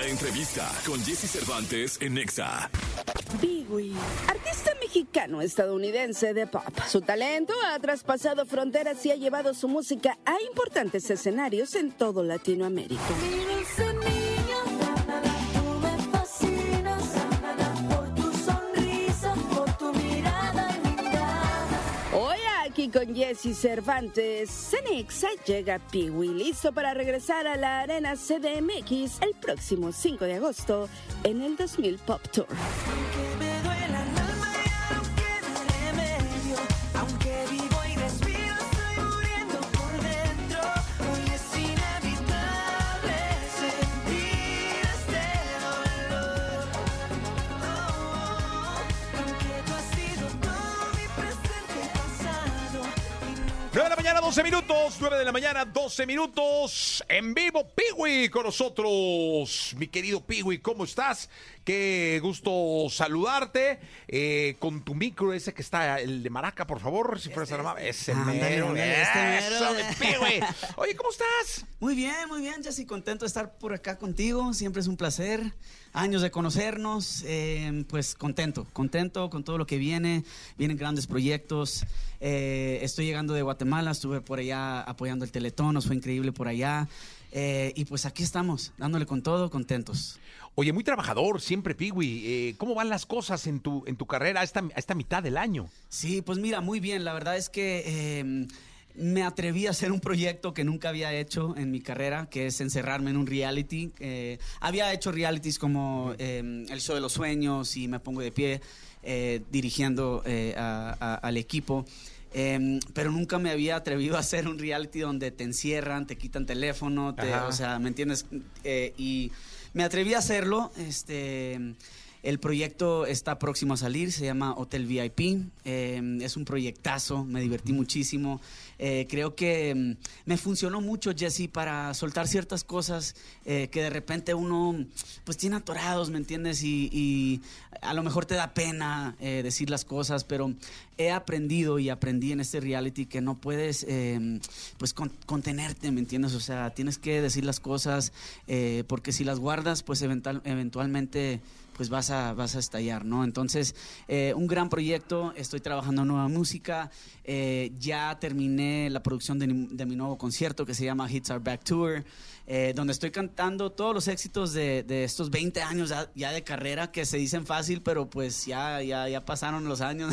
La entrevista con Jesse Cervantes en Nexa. Biwi, artista mexicano-estadounidense de pop. Su talento ha traspasado fronteras y ha llevado su música a importantes escenarios en todo Latinoamérica. Con Jesse Cervantes, Cenexa llega Piwi, listo para regresar a la Arena CDMX el próximo 5 de agosto en el 2000 Pop Tour. 12 minutos. 9 de la mañana, 12 minutos. En vivo, Piwi con nosotros. Mi querido Piwi, ¿cómo estás? Qué gusto saludarte. Eh, con tu micro ese que está, el de Maraca, por favor, si fueras tan amable. Ese Ándale, mero, este eso, mi Piwi. Oye, ¿cómo estás? Muy bien, muy bien, Jessy, contento de estar por acá contigo, siempre es un placer. Años de conocernos, eh, pues contento, contento con todo lo que viene, vienen grandes proyectos. Eh, estoy llegando de Guatemala, estuve por allá apoyando el Teletón, nos fue increíble por allá. Eh, y pues aquí estamos, dándole con todo, contentos. Oye, muy trabajador, siempre, Piwi. Eh, ¿Cómo van las cosas en tu, en tu carrera a esta, a esta mitad del año? Sí, pues mira, muy bien. La verdad es que eh, me atreví a hacer un proyecto que nunca había hecho en mi carrera, que es encerrarme en un reality. Eh, había hecho realities como eh, El Show de los Sueños y Me Pongo de Pie, eh, dirigiendo eh, a- a- al equipo. Em, pero nunca me había atrevido a hacer un reality donde te encierran, te quitan teléfono, te- o sea, ¿me entiendes? Eh, y me atreví a hacerlo. Este, el proyecto está próximo a salir, se llama Hotel VIP. Eh, es un proyectazo, me divertí muchísimo. Eh, creo que mm, me funcionó mucho, Jesse, para soltar ciertas cosas eh, que de repente uno pues tiene atorados, ¿me entiendes? Y, y a lo mejor te da pena decir las cosas, pero he aprendido y aprendí en este reality que no puedes eh, pues con- contenerte, ¿me entiendes? O sea, tienes que decir las cosas porque si las guardas, pues eventual- eventualmente pues vas a, vas a estallar, ¿no? Entonces, eh, un gran proyecto, estoy trabajando nueva música, eh, ya terminé la producción de, de mi nuevo concierto que se llama Hits Are Back Tour, eh, donde estoy cantando todos los éxitos de, de estos 20 años ya, de carrera, que se dicen fácil, pero pues ya, ya, ya pasaron los años.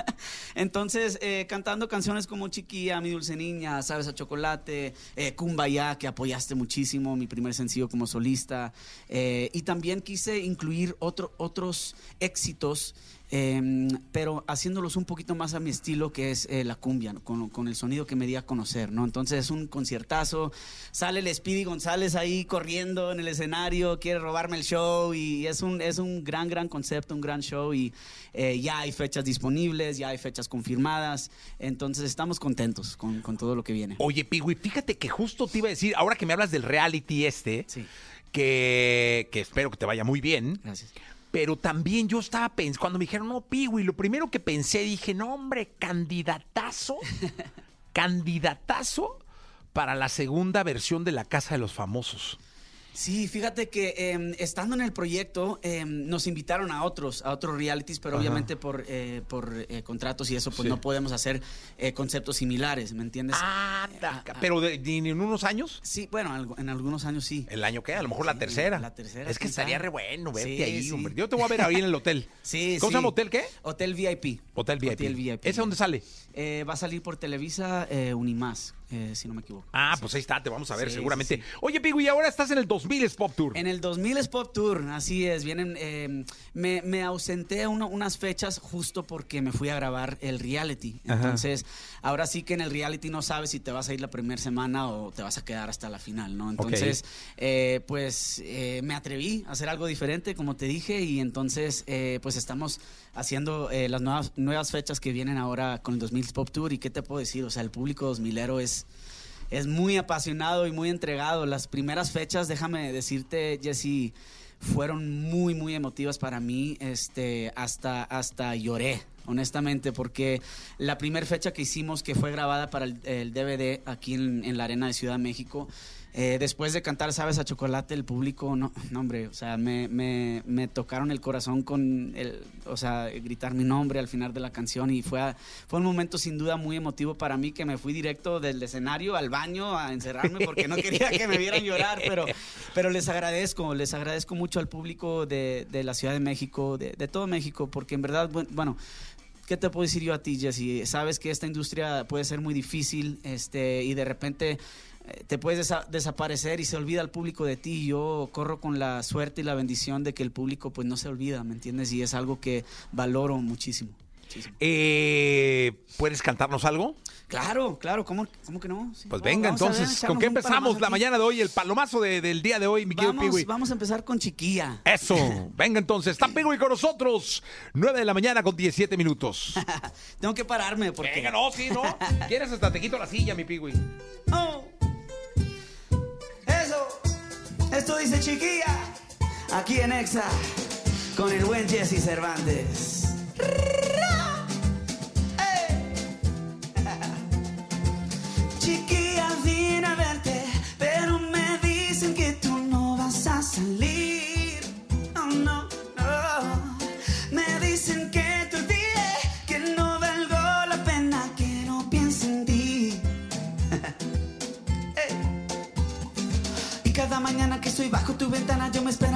Entonces, cantando canciones como Chiquilla, Mi Dulce Niña, Sabes a Chocolate, Kumbaya, que apoyaste muchísimo, mi primer sencillo como solista. y también quise incluir otro, otros éxitos, eh, pero haciéndolos un poquito más a mi estilo, que es eh, la cumbia, ¿no? con, con el sonido que me di a conocer, ¿no? Entonces es un conciertazo, sale el Speedy González ahí corriendo en el escenario, quiere robarme el show y es un, es un gran, gran concepto, un gran show y eh, ya hay fechas disponibles, ya hay fechas confirmadas, entonces estamos contentos con, con todo lo que viene. Oye, Piwi, fíjate que justo te iba a decir, ahora que me hablas del reality este, Sí, que, que espero que te vaya muy bien. gracias. Pero también yo estaba pensando, cuando me dijeron, no, Piwi, lo primero que pensé, dije, no, hombre, candidatazo, candidatazo para la segunda versión de La Casa de los Famosos. Sí, fíjate que eh, estando en el proyecto eh, nos invitaron a otros, a otros realities, pero obviamente por, eh, por eh, contratos y eso, pues Sí. no podemos hacer eh, conceptos similares, ¿me entiendes? Ah, ah, pero de- de- en unos años, Sí, bueno, en algunos años sí. el año que, a lo mejor la tercera. la tercera, Es que estaría re bueno verte Sí, ahí, hombre. Yo te voy a ver ahí en el hotel. Sí, ¿Cómo se llama hotel qué? Hotel VIP. Hotel VIP. Hotel VIP. ¿Ese dónde sale? Eh, va a salir por Televisa Unimás, eh, si no me equivoco. Ah, Sí. pues ahí está, te vamos a ver Sí, seguramente. sí. Oye, Piwi, ahora estás en el 2000 Pop Tour. En el 2000 es Pop Tour, así es. Vienen, eh, me, me ausenté uno- unas fechas justo porque me fui a grabar el reality. Ajá. Entonces, ahora sí que en el reality no sabes si te vas a ir la primera semana o te vas a quedar hasta la final, ¿no? Entonces, eh, pues eh, me atreví a hacer algo diferente, como te dije, y entonces, eh, pues estamos haciendo eh, las nuevas, nuevas fechas que vienen ahora con el 2000 Pop Tour. ¿Y qué te puedo decir? O sea, el público 2000ero es es muy apasionado y muy entregado. Las primeras fechas, déjame decirte, Jesse, fueron muy, muy emotivas para mí. Este, hasta, hasta lloré, honestamente, porque la primera fecha que hicimos, que fue grabada para el, el DVD aquí en, en la Arena de Ciudad de México, Eh, después de cantar Sabes a Chocolate, el público, no, no hombre, o sea, me, me- me tocaron el corazón con, el, o sea, gritar mi nombre al final de la canción y fue, fue un momento sin duda muy emotivo para mí que me fui directo del escenario al baño a encerrarme porque no quería que me vieran llorar, pero, pero les agradezco, les agradezco mucho al público de, de la Ciudad de México, de, de todo México, porque en verdad, bu- bueno, ¿Qué te puedo decir yo a ti, Jesse? Sabes que esta industria puede ser muy difícil este, y de repente te puedes desa- desaparecer y se olvida el público de ti. Yo corro con la suerte y la bendición de que el público pues no se olvida, ¿me entiendes? Y es algo que valoro muchísimo. muchísimo. Eh, ¿Puedes cantarnos algo? Claro, claro, ¿cómo, cómo que no? Sí. Pues Oh, venga, ver, entonces, ¿con qué empezamos la mañana de hoy? El palomazo de- del día de hoy, mi querido Vamos, Piwi. vamos a empezar con Chiquilla. Eso, venga entonces, está Piwi con nosotros. 9 de la mañana con 17 minutos. Tengo que pararme porque... Venga, no, sí, ¿no? ¿Quieres hasta te quito la silla, mi Piwi? Oh. Esto dice chiquilla, aquí en Exa, con el buen Jesse Cervantes. Chiquilla,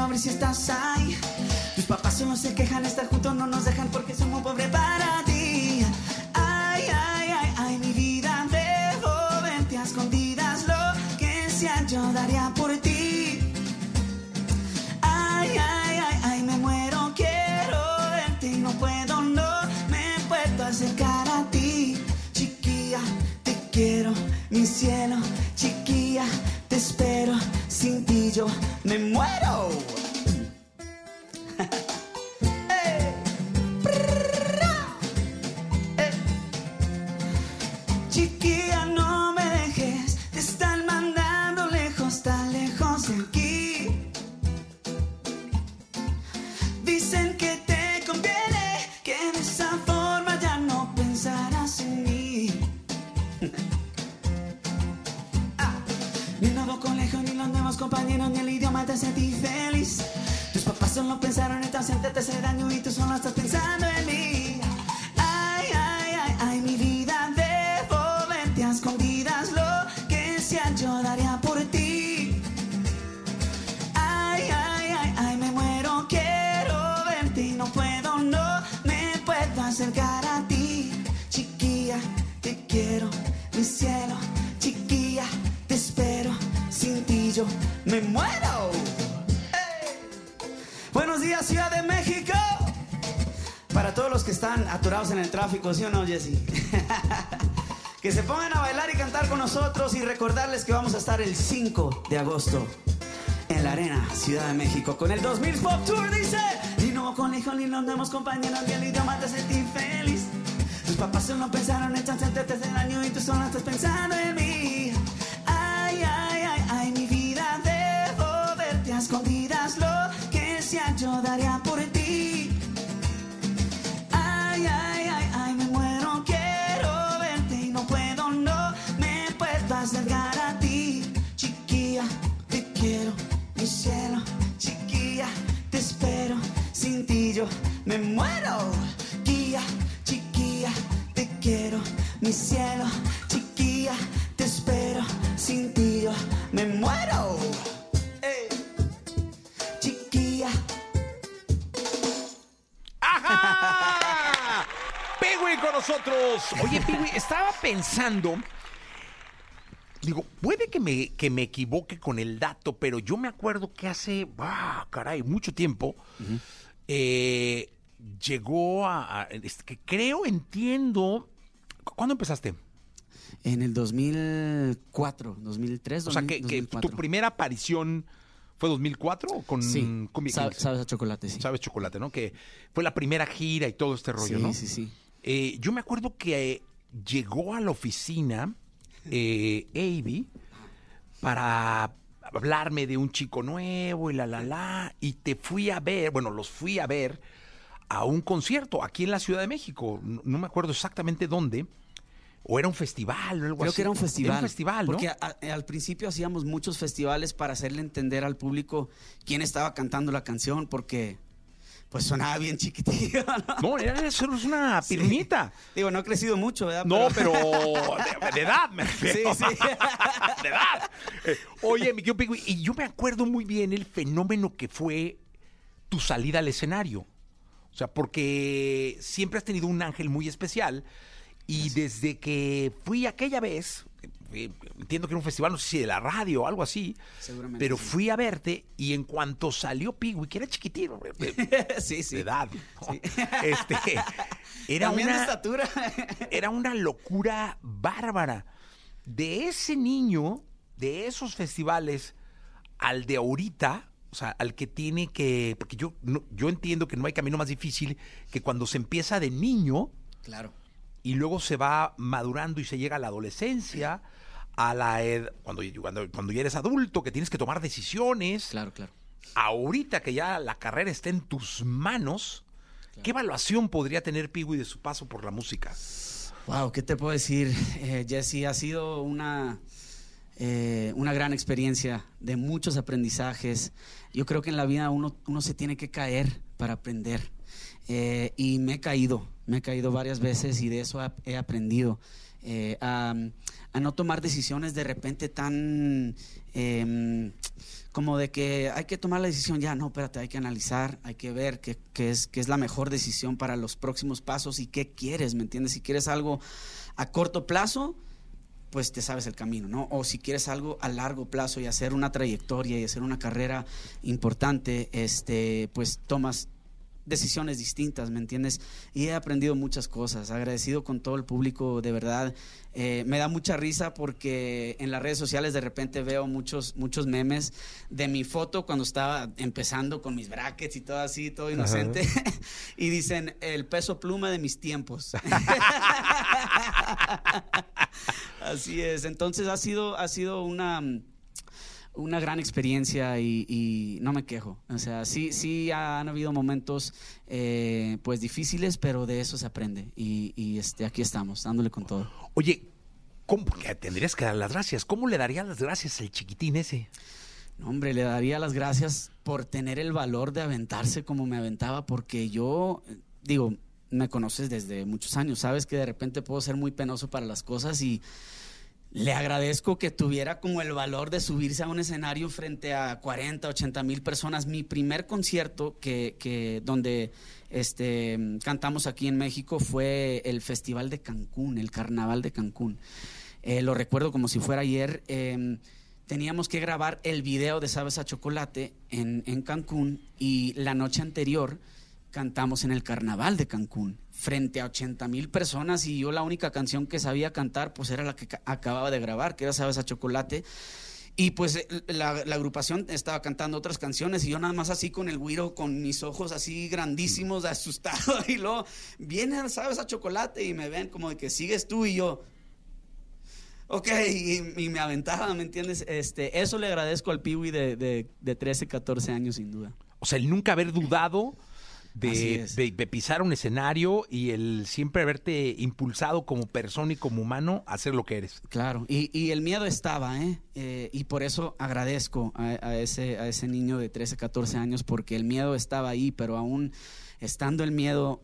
ver si estás ahí. Tus papás solo se quejan, estar juntos no nos dejan porque escondidas, lo que sea yo daría por ti. Ay, ay, ay, ay, me muero, quiero verte y no puedo, no me puedo acercar a ti. Chiquilla, te quiero, mi cielo, chiquilla, te espero, sin ti yo me muero. Buenos días, Ciudad de México. Para todos los que están atorados en el tráfico, ¿sí o no, Jesse? que se pongan a bailar y cantar con nosotros y recordarles que vamos a estar el 5 de agosto en la Arena, Ciudad de México, con el 2000 Pop Tour, dice. Ni no colegio, ni los nuevos compañeros, ni el idioma te hace infeliz. Tus papás solo pensaron en chance, te hace daño y tú solo estás pensando en mí. Ay, ay, ay, ay, mi vida, debo verte a escondidas, lo que sea yo daría por ti. Yo me muero. Chiquilla, chiquilla, te quiero, mi cielo, chiquilla, te espero, sin ti yo me muero. Chiquilla. ¡Ajá! Piwi con nosotros. Oye, Piwi, estaba pensando. Digo, puede que me, que me equivoque con el dato, pero yo me acuerdo que hace, ah, caray, mucho tiempo, eh, llegó a, a- es que creo, entiendo, ¿cuándo empezaste? En el 2004, 2003, O sea, que, que 2004. tu primera aparición fue 2004 o con Sí, Kings? sabes a chocolate, sí. Sabes Chocolate, ¿no? Que fue la primera gira y todo este rollo, sí, ¿no? sí, sí. Eh, yo me acuerdo que eh, llegó a la oficina eh, Avi para hablarme de un chico nuevo y la la la y te fui a ver, bueno, los fui a ver a un concierto aquí en la Ciudad de México, no, no me acuerdo exactamente dónde, ¿O era un festival o algo Creo así? que era un festival. Era un festival, ¿no? Porque a- a- al principio hacíamos muchos festivales para hacerle entender al público quién estaba cantando la canción, porque pues sonaba bien chiquitillo. ¿no? No, era es una Sí. pirmita. Digo, no ha crecido mucho, ¿verdad? No, pero de, de edad, me refiero. Sí, sí. de edad. Eh, Oye, mi querido Pigui, y yo me acuerdo muy bien el fenómeno que fue tu salida al escenario. O sea, porque siempre has tenido un ángel muy especial. Y desde que fui aquella vez, eh, entiendo que era un festival, no sé si de la radio o algo así, Seguramente pero sí. fui a verte y en cuanto salió Pigui, que era chiquitito, eh, sí, sí. de edad, ¿no? Sí. este, era También de una, estatura. era una locura bárbara. De ese niño, de esos festivales, al de ahorita, o sea, al que tiene que. Porque yo, no- yo entiendo que no hay camino más difícil que cuando se empieza de niño claro. Y luego se va madurando y se llega a la adolescencia, a la ed- cuando, cuando, cuando ya eres adulto, que tienes que tomar decisiones. Claro, claro. Ahorita que ya la carrera está en tus manos, ¿qué evaluación podría tener Pigui de su paso por la música? Wow, ¿qué te puedo decir, eh, Jesse? Ha sido una, eh, una gran experiencia de muchos aprendizajes. Yo creo que en la vida uno, uno se tiene que caer para aprender. Eh, y me he caído, me he caído varias veces y de eso he, aprendido. Eh, a, a no tomar decisiones de repente tan em, como de que hay que tomar la decisión ya, no, espérate, hay que analizar, hay que ver qué, qué es, qué es la mejor decisión para los próximos pasos y qué quieres, ¿me entiendes? Si quieres algo a corto plazo, pues te sabes el camino, ¿no? O si quieres algo a largo plazo y hacer una trayectoria y hacer una carrera importante, este, pues tomas decisiones distintas, ¿me entiendes? Y he aprendido muchas cosas, agradecido con todo el público, de verdad. Eh, me da mucha risa porque en las redes sociales de repente veo muchos, muchos memes de mi foto cuando estaba empezando con mis brackets y todo así, todo inocente. y dicen, el peso pluma de mis tiempos. así es, entonces ha sido, ha sido una una gran experiencia y, y no me quejo. O sea, sí, sí han habido momentos eh, pues difíciles, pero de eso se aprende. Y, y, este, aquí estamos, dándole con todo. Oye, ¿cómo? Tendrías que dar las gracias. ¿Cómo le darías las gracias al chiquitín ese? No, hombre, le daría las gracias por tener el valor de aventarse como me aventaba, porque yo, digo, me conoces desde muchos años, sabes que de repente puedo ser muy penoso para las cosas y le agradezco que tuviera como el valor de subirse a un escenario frente a 40, 80 mil personas. Mi primer concierto que, que donde este, cantamos aquí en México fue el Festival de Cancún, el Carnaval de Cancún. Eh, lo recuerdo como si fuera ayer. eh, teníamos que grabar el video de Sabes a Chocolate en, en Cancún y la noche anterior cantamos en el Carnaval de Cancún frente a 80 mil personas y yo la única canción que sabía cantar pues era la que ca- acababa de grabar, que era Sabes a Chocolate. Y pues eh, la, la agrupación estaba cantando otras canciones y yo nada más así con el güiro, con mis ojos así grandísimos, asustado. Y luego viene, sabes, a chocolate y me ven como de que sigues tú y yo. Ok, y, y me aventaba, ¿me entiendes? Este, eso le agradezco al Piwi de, de, de 13, 14 años, sin duda. O sea, el nunca haber dudado de, es. de- de pisar un escenario y el siempre haberte impulsado como persona y como humano a ser lo que eres. Claro, y, y el miedo estaba, ¿eh? Eh, Y por eso agradezco a, a ese, a ese niño de 13, 14 años, porque el miedo estaba ahí, pero aún estando el miedo,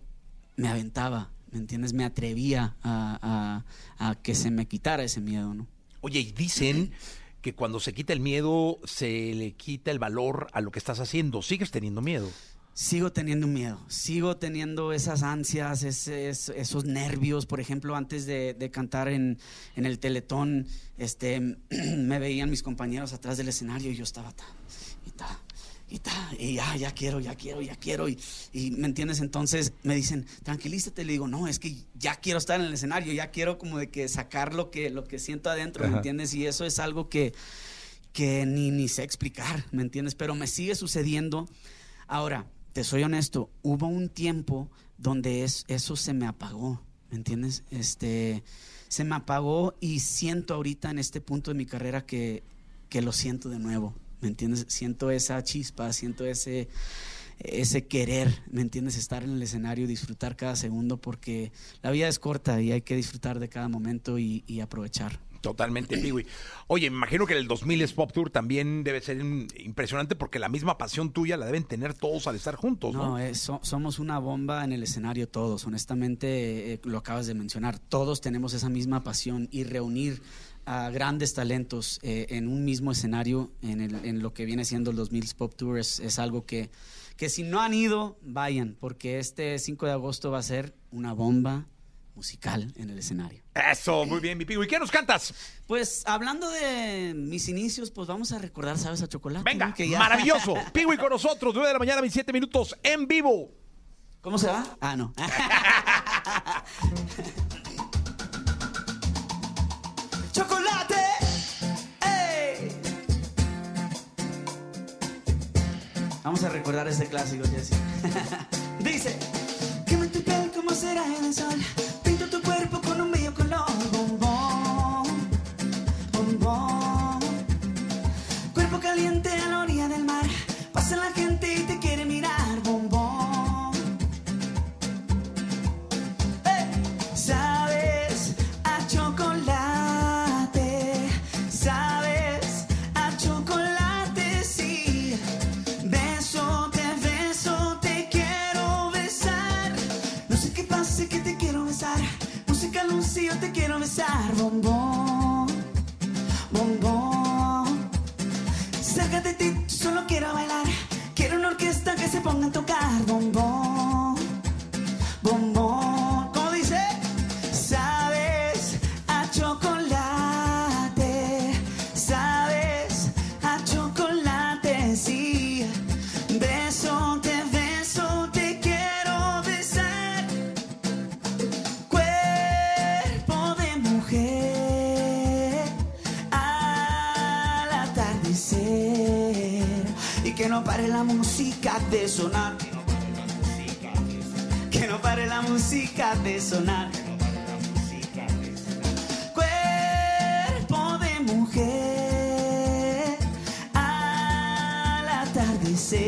me aventaba, ¿me entiendes? Me atrevía a, a- a que se me quitara ese miedo, ¿no? Oye, y dicen que cuando se quita el miedo, se le quita el valor a lo que estás haciendo. Sigues teniendo miedo. Sigo teniendo miedo, sigo teniendo esas ansias, ese- esos nervios. Por ejemplo, antes de, de cantar en, en el Teletón, este, me veían mis compañeros atrás del escenario y yo estaba ta, y ta, y ta, y ya, ya quiero, ya quiero, ya quiero. Y, y, ¿me entiendes? Entonces me dicen, tranquilízate. Le digo, no, es que ya quiero estar en el escenario, ya quiero como de que sacar lo que, lo que siento adentro, ¿me entiendes? Y eso es algo que, que ni, ni sé explicar, ¿me entiendes? Pero me sigue sucediendo. Ahora, te soy honesto, hubo un tiempo donde es, eso se me apagó, ¿me entiendes? Este, se me apagó y siento ahorita en este punto de mi carrera que, que lo siento de nuevo, ¿me entiendes? Siento esa chispa, siento ese, ese querer, ¿me entiendes? Estar en el escenario, disfrutar cada segundo, porque la vida es corta y hay que disfrutar de cada momento y aprovechar. Totalmente, Piwi. Oye, me imagino que el 2000 es Pop Tour también debe ser impresionante porque la misma pasión tuya la deben tener todos al estar juntos, ¿no? No, eh, so- somos una bomba en el escenario todos. Honestamente, eh, lo acabas de mencionar. Todos tenemos esa misma pasión y reunir a grandes talentos eh, en un mismo escenario, en, el- en lo que viene siendo el 2000 Pop Tour, es, es algo que, que si no han ido, vayan, porque este 5 de agosto va a ser una bomba musical en el escenario. Eso, muy bien, mi Piwi. ¿Qué nos cantas? Pues hablando de mis inicios, pues vamos a recordar, ¿sabes? A Chocolate. Venga, ¿no? Que ya- maravilloso. Piwi con nosotros, 9 de la mañana, 27 minutos, en vivo. ¿Cómo se va? Ah, no. ¡Chocolate! ¡Ey! Vamos a recordar este clásico, Jesse. Dice: Quema tu piel como será en el sol. Caliente música de sonar que no pare la música de sonar. Cuerpo de mujer al atardecer,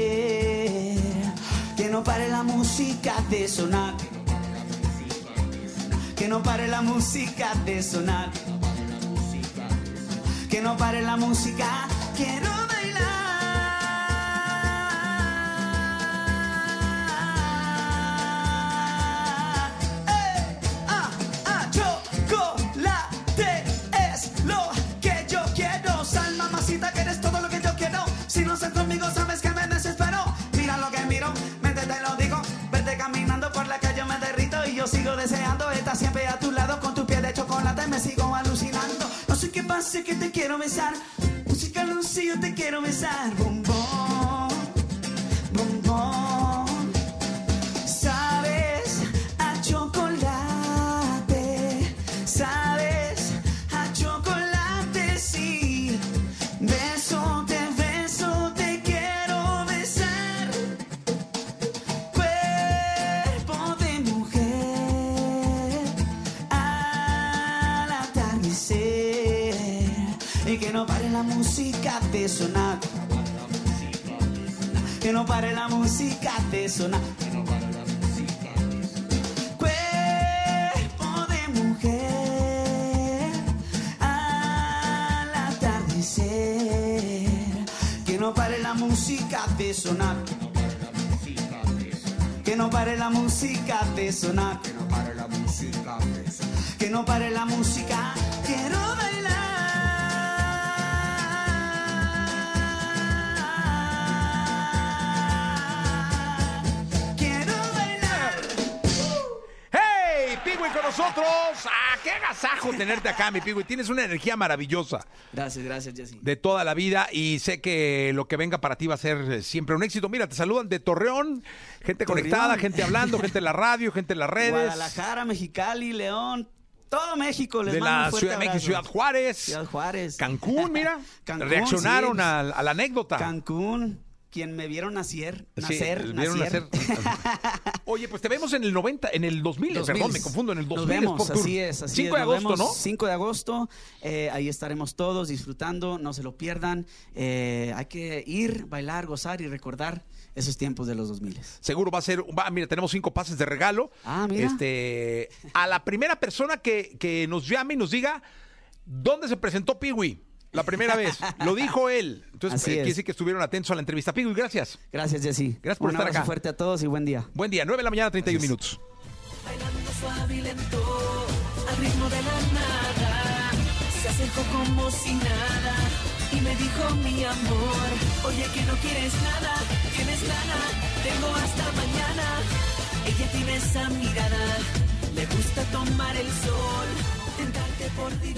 que no pare la música de sonar. Que no pare la música de sonar. Que no pare la música, quiero bailar. Me sigo alucinando. No sé qué pase que te quiero besar. Música Lucía, yo te quiero besar. Bombón, bombón. De sonar. Que no pare la música de sonar. Cuerpo de mujer al atardecer. Que no pare la música de sonar. Que no pare la música de sonar. Que no pare la música de sonar. Que no pare la música. Quiero Piwi con nosotros. ¡Ah, qué agasajo tenerte acá, mi Piwi! Tienes una energía maravillosa Gracias, gracias, Jessy. de toda la vida y sé que lo que venga para ti va a ser eh, siempre un éxito. Mira, te saludan de Torreón, gente Torreón. conectada, gente hablando, gente en la radio, gente en las redes. Guadalajara, Mexicali, León, todo México. Les de mando un la fuerte Ciudad de México. Ciudad Juárez, Ciudad Juárez. Cancún, mira. Cancún, reaccionaron sí. a, a la anécdota. Cancún, quien me vieron nacer, Sí, nacer, vieron nacer. nacer. Oye, pues te vemos en el 90, en el 2000, 2000. perdón, me confundo, en el 2000 Nos vemos, Tour. así es, así 5 es. de agosto, vemos ¿no? 5 de agosto, eh, ahí estaremos todos disfrutando, no se lo pierdan. Eh, hay que ir, bailar, gozar y recordar esos tiempos de los 2000. Seguro va a ser, va, mira, tenemos cinco pases de regalo. Ah, mira. Este, a la primera persona que, que nos llame y nos diga dónde se presentó Piwi la primera vez. Lo dijo él. Entonces, Así eh, es. quiere decir que estuvieron atentos a la entrevista. Piwi, gracias. Gracias, Jessy. Gracias por Un estar abrazo acá. fuerte a todos y buen día. Buen día, 9 de la mañana, 31 Gracias. minutos. Bailando suave y lento, al ritmo de la nada. Se acercó como si nada y me dijo mi amor, oye que no quieres nada, tienes lana, tengo hasta mañana. Ella tiene esa mirada, le gusta tomar el sol, tentarte por diversión.